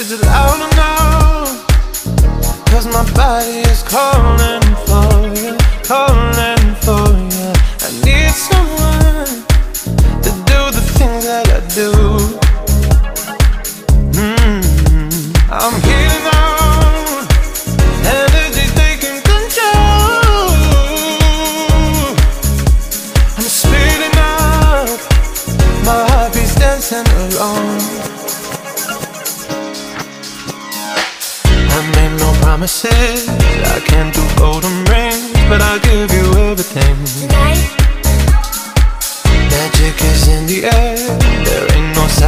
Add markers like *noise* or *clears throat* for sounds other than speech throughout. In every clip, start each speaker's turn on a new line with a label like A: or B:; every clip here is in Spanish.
A: Is it loud enough? Cause my body is calling for you, calling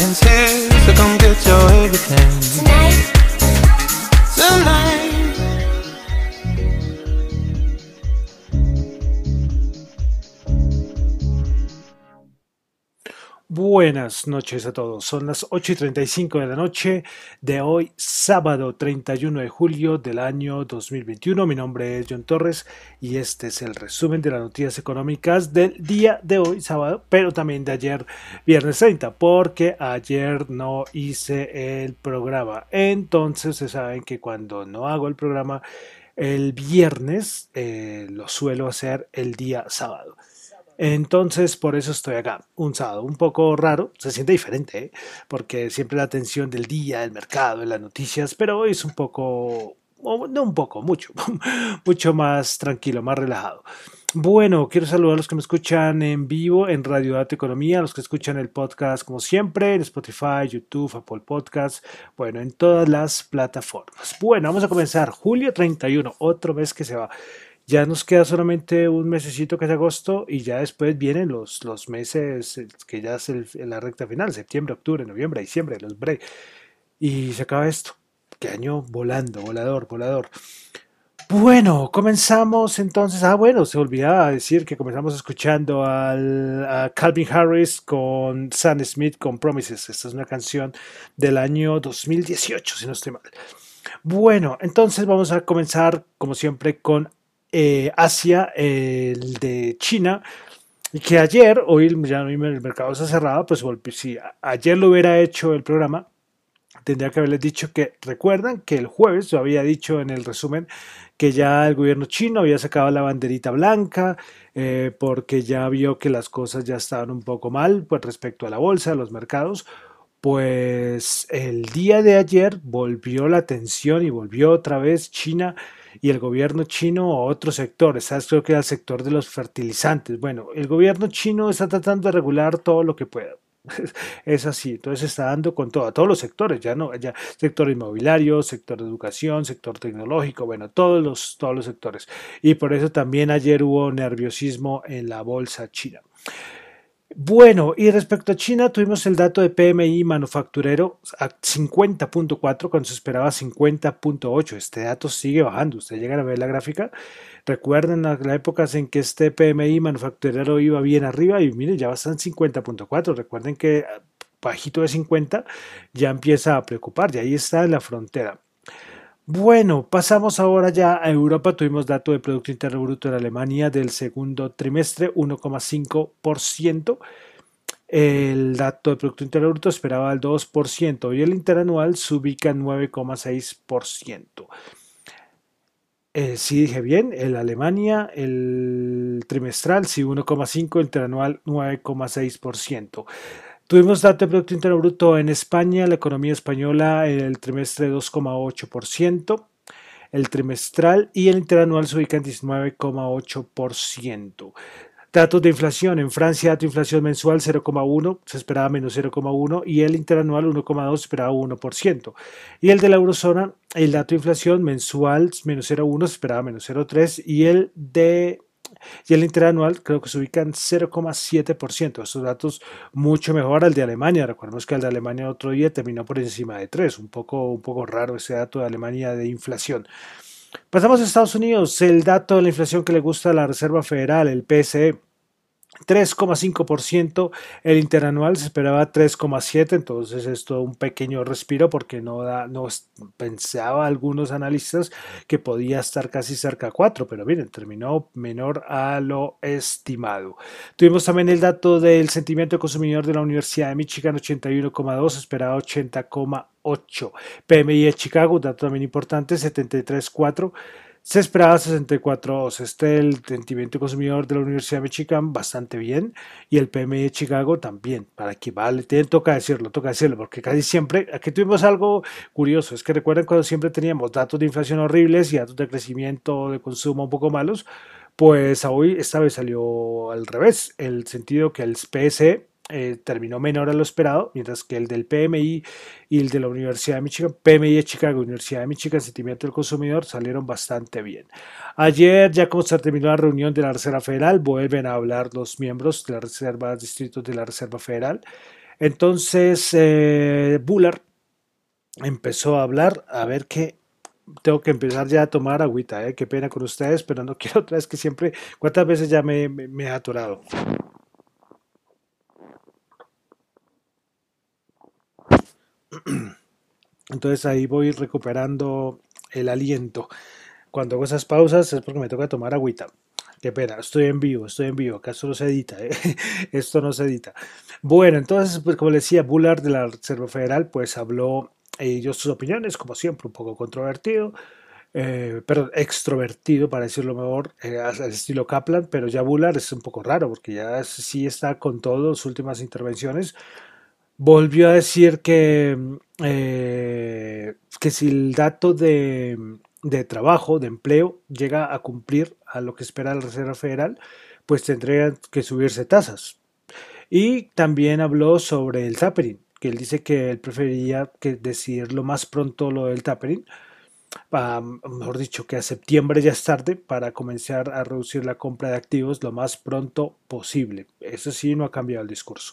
A: no science
B: Buenas noches a todos. Son las 8 y 35 de la noche de hoy, sábado 31 de julio del año 2021. Mi nombre es John Torres y este es el resumen de las noticias económicas del día de hoy, sábado, pero también de ayer, viernes 30, porque ayer no hice el programa. Entonces, se saben que cuando no hago el programa el viernes, eh, lo suelo hacer el día sábado. Entonces, por eso estoy acá, un sábado un poco raro, se siente diferente, ¿eh? porque siempre la atención del día, del mercado, de las noticias, pero hoy es un poco, no un poco, mucho, *laughs* mucho más tranquilo, más relajado. Bueno, quiero saludar a los que me escuchan en vivo en Radio Data Economía, a los que escuchan el podcast como siempre, en Spotify, YouTube, Apple Podcasts, bueno, en todas las plataformas. Bueno, vamos a comenzar. Julio 31, otro mes que se va. Ya nos queda solamente un mesecito que es agosto y ya después vienen los, los meses que ya es la recta final, septiembre, octubre, noviembre, diciembre, los break. Y se acaba esto. Qué año volando, volador, volador. Bueno, comenzamos entonces. Ah, bueno, se olvidaba decir que comenzamos escuchando al, a Calvin Harris con Sam Smith con Promises. Esta es una canción del año 2018, si no estoy mal. Bueno, entonces vamos a comenzar, como siempre, con eh, Asia, el de China. Y que ayer, hoy ya el mercado ha cerrado, pues si ayer lo hubiera hecho el programa, tendría que haberles dicho que recuerdan que el jueves yo había dicho en el resumen que ya el gobierno chino había sacado la banderita blanca eh, porque ya vio que las cosas ya estaban un poco mal pues, respecto a la bolsa, a los mercados. Pues el día de ayer volvió la atención y volvió otra vez China y el gobierno chino a otros sectores. ¿Sabes? Creo que el sector de los fertilizantes. Bueno, el gobierno chino está tratando de regular todo lo que pueda. *laughs* Es así, entonces está dando con todo, a todos los sectores, ya no, ya sector inmobiliario, sector de educación, sector tecnológico, bueno, todos los, todos los sectores. Y por eso también ayer hubo nerviosismo en la bolsa china. Bueno, y respecto a China, tuvimos el dato de PMI manufacturero a 50.4 cuando se esperaba 50.8. Este dato sigue bajando. Ustedes llegan a ver la gráfica. Recuerden las épocas en que este PMI manufacturero iba bien arriba y miren, ya va en 50.4. Recuerden que bajito de 50 ya empieza a preocupar, y ahí está la frontera. Bueno, pasamos ahora ya a Europa. Tuvimos dato de Producto Interno Bruto en Alemania del segundo trimestre, 1,5%. El dato de Producto Interno Bruto esperaba el 2% y el interanual se ubica en 9,6%. Eh, sí dije bien, el Alemania, el trimestral sí 1,5, el interanual 9,6%. Tuvimos dato de Producto Interno Bruto en España, la economía española el trimestre 2,8%, el trimestral y el interanual se ubica en 19,8%. Datos de inflación. En Francia, dato de inflación mensual 0,1, se esperaba menos 0,1 y el interanual 1,2 se esperaba 1%. Y el de la eurozona, el dato de inflación mensual menos 0,1 se esperaba menos 0,3 y el de y el interanual creo que se ubica en 0,7%. Estos datos mucho mejor al de Alemania. Recordemos que el de Alemania otro día terminó por encima de 3. Un poco, un poco raro ese dato de Alemania de inflación. Pasamos a Estados Unidos. El dato de la inflación que le gusta a la Reserva Federal, el PSE 3,5%, el interanual se esperaba 3,7%, entonces esto un pequeño respiro porque no, da, no pensaba algunos analistas que podía estar casi cerca a 4, pero miren, terminó menor a lo estimado. Tuvimos también el dato del sentimiento de consumidor de la Universidad de Michigan, 81,2, esperaba 80,8. PMI de Chicago, dato también importante, 73,4 se esperaba 64 Este el sentimiento consumidor de la Universidad de Michigan bastante bien y el PMI de Chicago también. Para que vale, toca decirlo, toca decirlo, porque casi siempre aquí tuvimos algo curioso. Es que recuerden cuando siempre teníamos datos de inflación horribles y datos de crecimiento de consumo un poco malos. Pues hoy esta vez salió al revés, el sentido que el PSE eh, terminó menor a lo esperado, mientras que el del PMI y el de la Universidad de Michigan, PMI de Chicago, Universidad de Michigan, Sentimiento del Consumidor, salieron bastante bien. Ayer, ya como se terminó la reunión de la Reserva Federal, vuelven a hablar los miembros de la Reserva, distritos de la Reserva Federal. Entonces, eh, Bullard empezó a hablar, a ver qué tengo que empezar ya a tomar agüita, ¿eh? qué pena con ustedes, pero no *laughs* quiero otra vez que siempre, ¿cuántas veces ya me, me, me he atorado? *clears throat* Entonces ahí voy recuperando el aliento. Cuando hago esas pausas es porque me toca tomar agüita. Qué pena, estoy en vivo, estoy en vivo, acá esto no se edita, ¿eh? *laughs* esto no se edita. Bueno, entonces, pues como decía, Bullard de la Reserva Federal, pues habló, ellos sus opiniones, como siempre, un poco controvertido, eh, pero extrovertido, para decirlo mejor, eh, al estilo Kaplan, pero ya Bullard es un poco raro, porque ya sí está con todas sus últimas intervenciones, volvió a decir que, eh, que si el dato de, de, trabajo, de empleo, llega a cumplir a lo que espera la Reserva Federal, pues tendrían que subirse tasas. Y también habló sobre el tapering, que él dice que él preferiría que decidir lo más pronto lo del tapering, mejor dicho, que a septiembre ya es tarde para comenzar a reducir la compra de activos lo más pronto posible. Eso sí, no ha cambiado el discurso.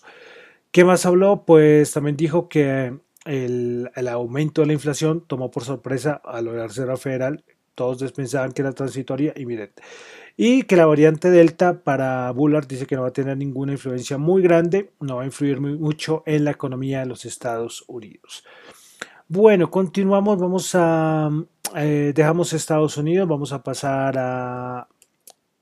B: ¿Qué más habló? Pues también dijo que el, aumento de la inflación tomó por sorpresa a la Reserva Federal. Todos pensaban que era transitoria y miren. Y que la variante Delta para Bullard dice que no va a tener ninguna influencia muy grande, no va a influir muy, mucho en la economía de los Estados Unidos. Bueno, continuamos, vamos a, eh, dejamos Estados Unidos, vamos a pasar a,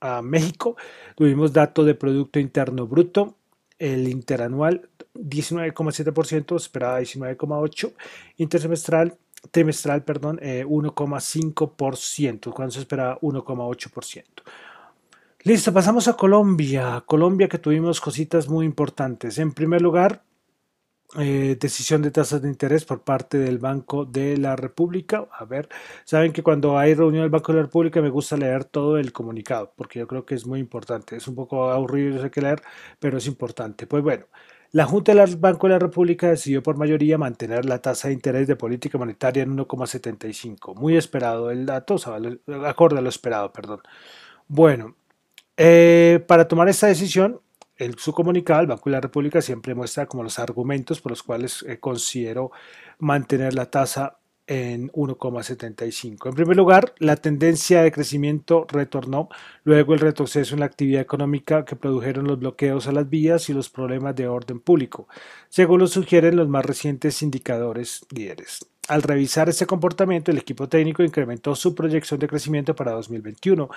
B: a México, Tuvimos dato de Producto Interno Bruto, el interanual 19,7%, esperaba 19,8%, intersemestral, trimestral, perdón, eh, 1,5%, cuando se esperaba 1,8%. Listo, pasamos a Colombia. Colombia que tuvimos cositas muy importantes. En primer lugar, eh, decisión de tasas de interés por parte del Banco de la República. A ver, saben que cuando hay reunión del Banco de la República me gusta leer todo el comunicado, porque yo creo que es muy importante. Es un poco aburrido, yo sé que leer, pero es importante. Pues bueno, la Junta del Banco de la República decidió por mayoría mantener la tasa de interés de política monetaria en 1,75. Muy esperado el dato, acorde a lo esperado, perdón. Bueno, eh, para tomar esta decisión, en su comunicado, el Banco de la República siempre muestra como los argumentos por los cuales eh, considero mantener la tasa en 1,75. En primer lugar, la tendencia de crecimiento retornó, luego el retroceso en la actividad económica que produjeron los bloqueos a las vías y los problemas de orden público, según lo sugieren los más recientes indicadores líderes. Al revisar este comportamiento, el equipo técnico incrementó su proyección de crecimiento para 2021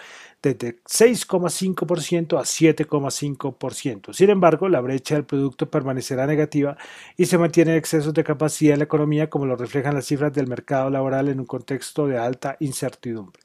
B: desde 6,5% a 7,5%. Sin embargo, la brecha del producto permanecerá negativa y se mantiene excesos de capacidad en la economía, como lo reflejan las cifras del mercado laboral en un contexto de alta incertidumbre.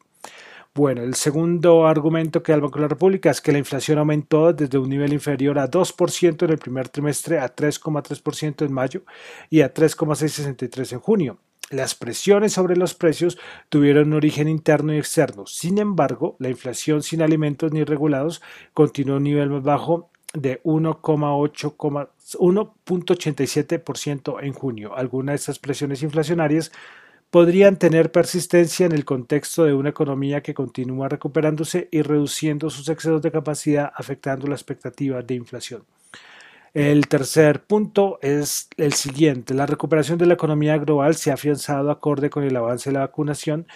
B: Bueno, el segundo argumento que da el Banco de la República es que la inflación aumentó desde un nivel inferior a 2% en el primer trimestre a 3,3% en mayo y a 3,663 en junio. Las presiones sobre los precios tuvieron un origen interno y externo. Sin embargo, la inflación sin alimentos ni regulados continuó a un nivel más bajo de 1,87% en junio. Algunas de estas presiones inflacionarias podrían tener persistencia en el contexto de una economía que continúa recuperándose y reduciendo sus excesos de capacidad, afectando la expectativa de inflación. El tercer punto es el siguiente. La recuperación de la economía global se ha afianzado acorde con el avance de la vacunación,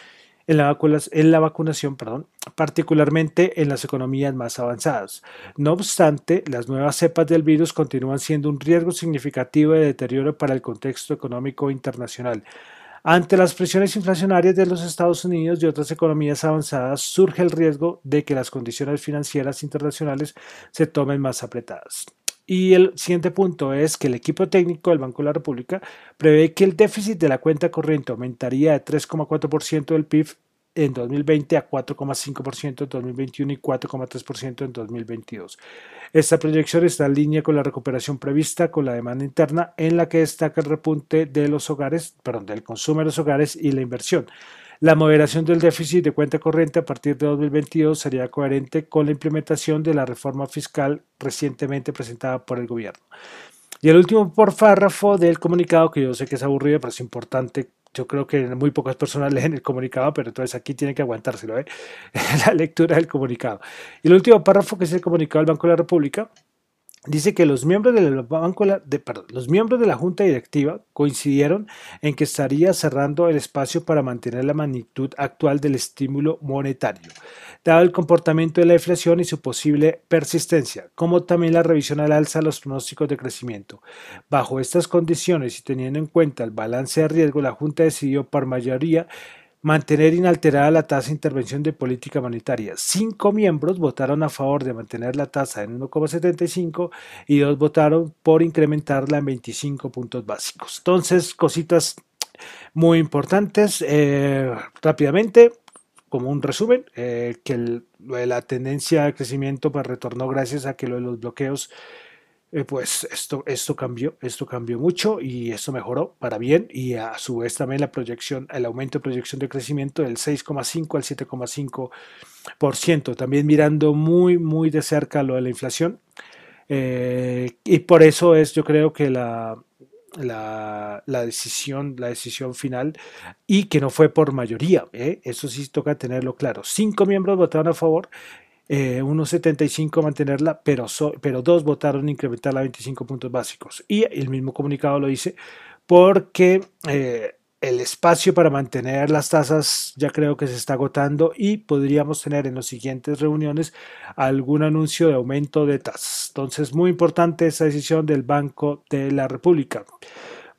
B: en la, en la vacunación, perdón, particularmente en las economías más avanzadas. No obstante, las nuevas cepas del virus continúan siendo un riesgo significativo de deterioro para el contexto económico internacional. Ante las presiones inflacionarias de los Estados Unidos y otras economías avanzadas, surge el riesgo de que las condiciones financieras internacionales se tomen más apretadas. Y el siguiente punto es que el equipo técnico del Banco de la República prevé que el déficit de la cuenta corriente aumentaría de 3,4% del PIB en 2020 a 4,5% en 2021 y 4,3% en 2022. Esta proyección está en línea con la recuperación prevista con la demanda interna en la que destaca el repunte de los hogares, perdón, del consumo de los hogares y la inversión. La moderación del déficit de cuenta corriente a partir de 2022 sería coherente con la implementación de la reforma fiscal recientemente presentada por el gobierno. Y el último por párrafo del comunicado, que yo sé que es aburrido, pero es importante. Yo creo que muy pocas personas *laughs* leen el comunicado, pero entonces aquí tiene que aguantárselo, ¿eh? *laughs* la lectura del comunicado. Y el último párrafo, que es el comunicado del Banco de la República, dice que los miembros, de la Junta Directiva coincidieron en que estaría cerrando el espacio para mantener la magnitud actual del estímulo monetario, dado el comportamiento de la inflación y su posible persistencia, como también la revisión al alza de los pronósticos de crecimiento. Bajo estas condiciones y teniendo en cuenta el balance de riesgo, la Junta decidió por mayoría mantener inalterada la tasa de intervención de política monetaria. Cinco miembros votaron a favor de mantener la tasa en 1,75 y dos votaron por incrementarla en 25 puntos básicos. Entonces, cositas muy importantes. Eh, rápidamente, como un resumen, eh, que la tendencia de crecimiento pues, retornó gracias a que lo de los bloqueos eh, pues esto, esto cambió, esto cambió mucho y esto mejoró para bien y a su vez también la proyección, el aumento de proyección de crecimiento del 6,5 al 7,5%, también mirando muy, muy de cerca lo de la inflación. Eh, y por eso es, yo creo que la, la, decisión, la decisión final y que no fue por mayoría. ¿eh? Eso sí toca tenerlo claro. Cinco miembros votaron a favor eh, 1,75 mantenerla, pero, pero dos votaron incrementarla a 25 puntos básicos. Y el mismo comunicado lo dice porque eh, el espacio para mantener las tasas ya creo que se está agotando y podríamos tener en las siguientes reuniones algún anuncio de aumento de tasas. Entonces, muy importante esa decisión del Banco de la República.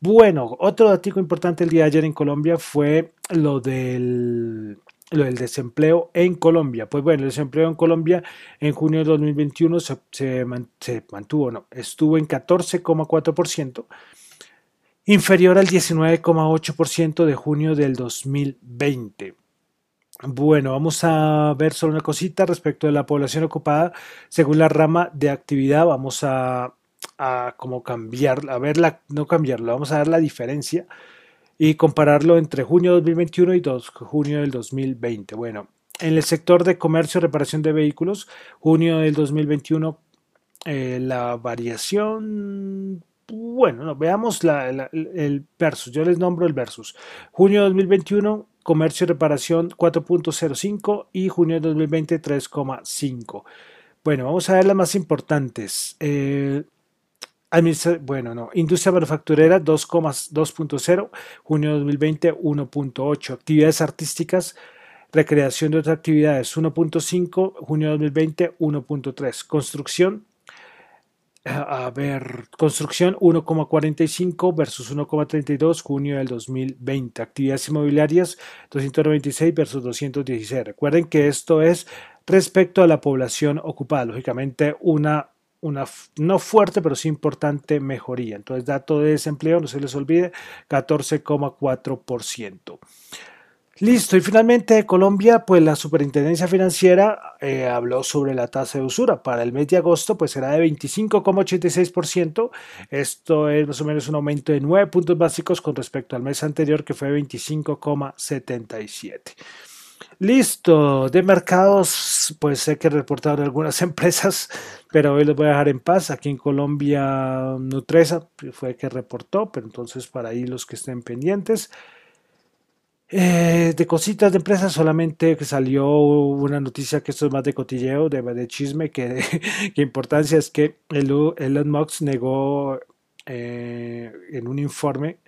B: Bueno, otro dato importante el día de ayer en Colombia fue lo del lo del desempleo en Colombia. Pues bueno, el desempleo en Colombia en junio de 2021 se, se, mantuvo, no, estuvo en 14,4%, inferior al 19,8% de junio del 2020. Bueno, vamos a ver solo una cosita respecto de la población ocupada. Según la rama de actividad, vamos a, como cambiar, a verla, no cambiarlo, vamos a ver la diferencia y compararlo entre junio de 2021 y 2, junio del 2020. Bueno, en el sector de comercio y reparación de vehículos, junio del 2021, eh, la variación, bueno, no, veamos la, el versus, yo les nombro el versus. Junio de 2021, comercio y reparación 4.05 y junio de 2020 3,5. Bueno, vamos a ver las más importantes. Eh, bueno, no. Industria manufacturera 2,2.0, junio de 2020 1.8. Actividades artísticas, recreación de otras actividades 1.5, junio de 2020 1.3. Construcción, a ver, construcción 1,45 versus 1,32 junio del 2020. Actividades inmobiliarias 296 versus 216. Recuerden que esto es respecto a la población ocupada. Lógicamente, una una no fuerte, pero sí importante mejoría. Entonces, dato de desempleo, no se les olvide, 14,4%. Listo, y finalmente Colombia, pues la Superintendencia Financiera eh, habló sobre la tasa de usura. Para el mes de agosto, pues será de 25,86%. Esto es más o menos un aumento de 9 puntos básicos con respecto al mes anterior, que fue 25,77%. Listo, de mercados, pues sé que reportaron algunas *laughs* empresas, pero hoy los voy a dejar en paz. Aquí en Colombia, Nutresa fue que reportó, pero entonces para ahí los que estén pendientes. Eh, de cositas de empresas, solamente que salió una noticia que esto es más de cotilleo, de, chisme, que, *laughs* que importancia es que Elon Musk negó eh, en un informe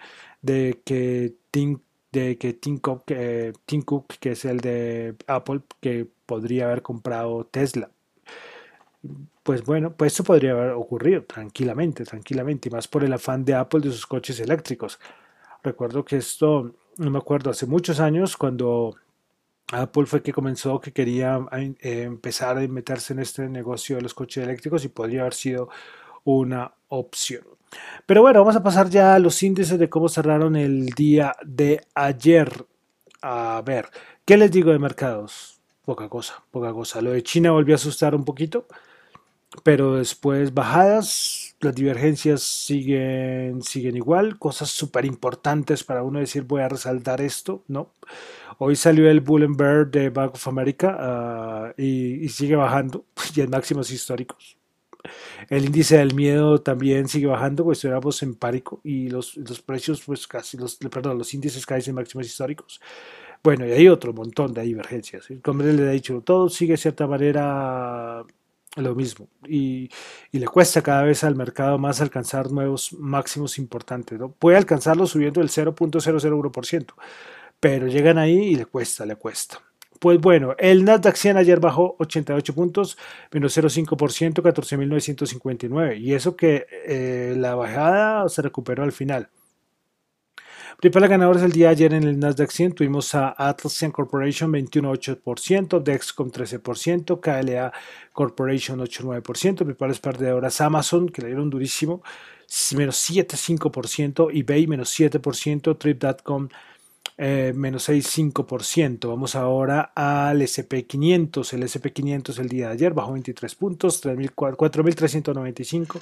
B: de que Think de que Tim Cook, eh, Tim Cook, que es el de Apple, que podría haber comprado Tesla. Pues bueno, pues eso podría haber ocurrido tranquilamente, tranquilamente, y más por el afán de Apple de sus coches eléctricos. Recuerdo que esto, no me acuerdo, hace muchos años cuando Apple fue que comenzó que quería eh, empezar a meterse en este negocio de los coches eléctricos y podría haber sido una opción. Pero bueno, vamos a pasar ya a los índices de cómo cerraron el día de ayer. A ver, ¿qué les digo de mercados? Poca cosa, poca cosa. Lo de China volvió a asustar un poquito, pero después bajadas, las divergencias siguen, siguen igual, cosas súper importantes para uno decir voy a resaltar esto, ¿no? Hoy salió el Bull de Bank of America uh, y, y, sigue bajando, *laughs* ya en máximos históricos. El índice del miedo también sigue bajando, pues éramos en pánico y los, los precios, pues casi, los, perdón, los índices caen en máximos históricos. Bueno, y hay otro montón de divergencias. Como les he dicho, todo sigue de cierta manera lo mismo y, y, le cuesta cada vez al mercado más alcanzar nuevos máximos importantes. ¿no? Puede alcanzarlo subiendo el 0.001%, pero llegan ahí y le cuesta, le cuesta. Pues bueno, el Nasdaq 100 ayer bajó 88 puntos, menos 0,5%, 14.959. Y eso que eh, la bajada se recuperó al final. Principales ganadores del día ayer en el Nasdaq 100 tuvimos a Atlassian Corporation 21,8%, Dexcom 13%, KLA Corporation 8,9%, principales perdedoras Amazon que le dieron durísimo, menos 7,5%, eBay menos 7%, Trip.com eh, menos 6,5%. Vamos ahora al SP500. El SP500 el día de ayer bajó 23 puntos, 4.395,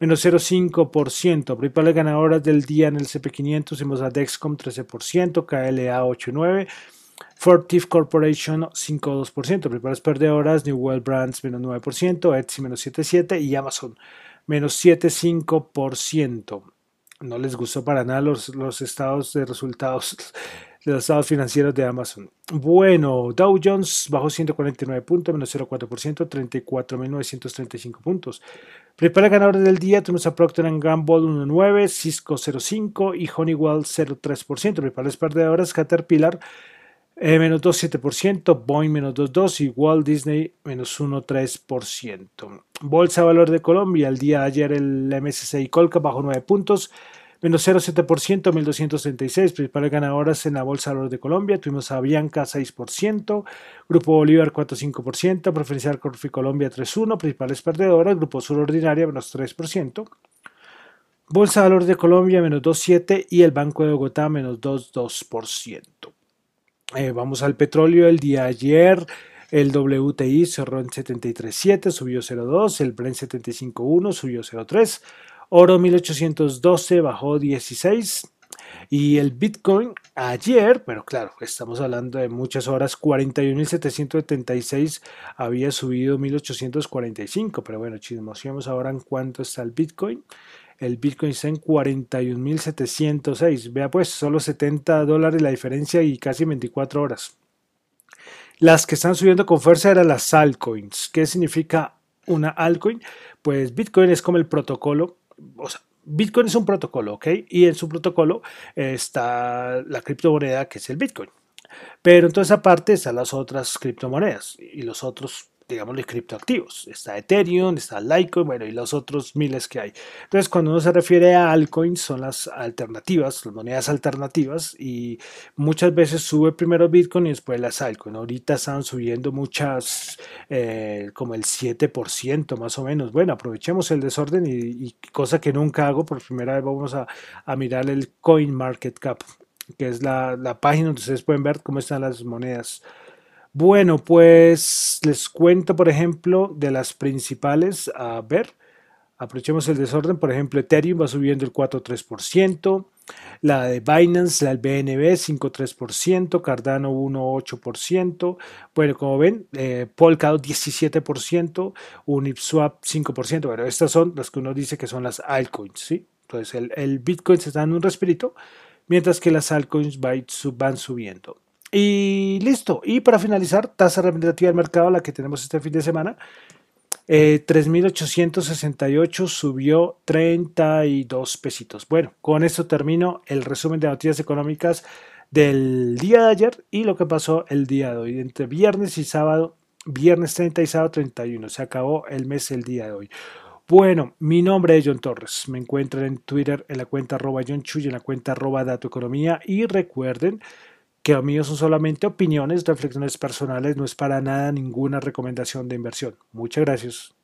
B: menos 0,5%. Principales ganadoras del día en el SP500 hicimos a Dexcom 13%, KLA 8,9%. Fortive Corporation 5,2%, principales perdedoras, New World Brands menos 9%, Etsy menos 7,7% y Amazon menos 7,5% no les gustó para nada los, los estados de resultados de *laughs* los estados financieros de Amazon. Bueno, Dow Jones bajó 149 puntos, menos 0,4%, 34.935 puntos. Prepara ganadores del día, tenemos a Procter Gamble 1,9, Cisco 0,5 y Honeywell 0,3%. Principales perdedoras, Caterpillar eh, menos 2,7%, Boeing menos 2,2% y Walt Disney menos 1,3%. Bolsa de Valor de Colombia, el día de ayer el MSCI Colca bajó 9 puntos, menos 0,7%, 1236. Principales ganadoras en la Bolsa de Valores de Colombia. Tuvimos a Bianca 6%, Grupo Bolívar 4,5%, Preferencial Corfi Colombia 3,1%, principales perdedoras, Grupo Sur Ordinaria menos 3%. Bolsa de Valores de Colombia menos 2,7% y el Banco de Bogotá menos 2,2%. Eh, vamos al petróleo el día ayer. El WTI cerró en 73.7, subió 0.2. El Brent 75.1, subió 0.3. Oro 1812 bajó 16. Y el Bitcoin ayer, pero claro, estamos hablando de muchas horas, 41.776 había subido 1.845, pero bueno, chismoseamos ahora en cuánto está el Bitcoin. El Bitcoin está en 41.706. Vea pues, solo 70 dólares la diferencia y casi 24 horas. Las que están subiendo con fuerza eran las altcoins. ¿Qué significa una altcoin? Pues Bitcoin es como el protocolo, o sea, Bitcoin es un protocolo, ¿ok? Y en su protocolo está la criptomoneda que es el Bitcoin. Pero entonces aparte están las otras criptomonedas y los otros digámosle, criptoactivos. Está Ethereum, está Litecoin, bueno, y los otros miles que hay. Entonces, cuando uno se refiere a altcoins, son las alternativas, las monedas alternativas, y muchas veces sube primero Bitcoin y después las altcoins. Ahorita están subiendo muchas, eh, como el 7% más o menos. Bueno, aprovechemos el desorden y, cosa que nunca hago, por primera vez vamos a, a mirar el Coin Market Cap que es la, la página donde ustedes pueden ver cómo están las monedas bueno, pues les cuento, por ejemplo, de las principales. A ver, aprovechemos el desorden. Por ejemplo, Ethereum va subiendo el 4,3%. La de Binance, la del BNB, 5,3%. Cardano, 1,8%. Bueno, como ven, eh, Polkadot, 17%. Uniswap, 5%. Bueno, estas son las que uno dice que son las altcoins, ¿sí? Entonces, el, el Bitcoin se está dando un respirito, mientras que las altcoins van subiendo. Y listo. Y para finalizar, tasa representativa del mercado, la que tenemos este fin de semana. 3.868 eh, subió 32 pesitos. Bueno, con esto termino el resumen de noticias económicas del día de ayer y lo que pasó el día de hoy. Entre viernes y sábado, viernes 30 y sábado 31. Se acabó el mes el día de hoy. Bueno, mi nombre es John Torres. Me encuentran en Twitter en la cuenta arroba John Chuy, en la cuenta arroba Dato Economía. Y recuerden que a mí son solamente opiniones, reflexiones personales, no es para nada ninguna recomendación de inversión. Muchas gracias.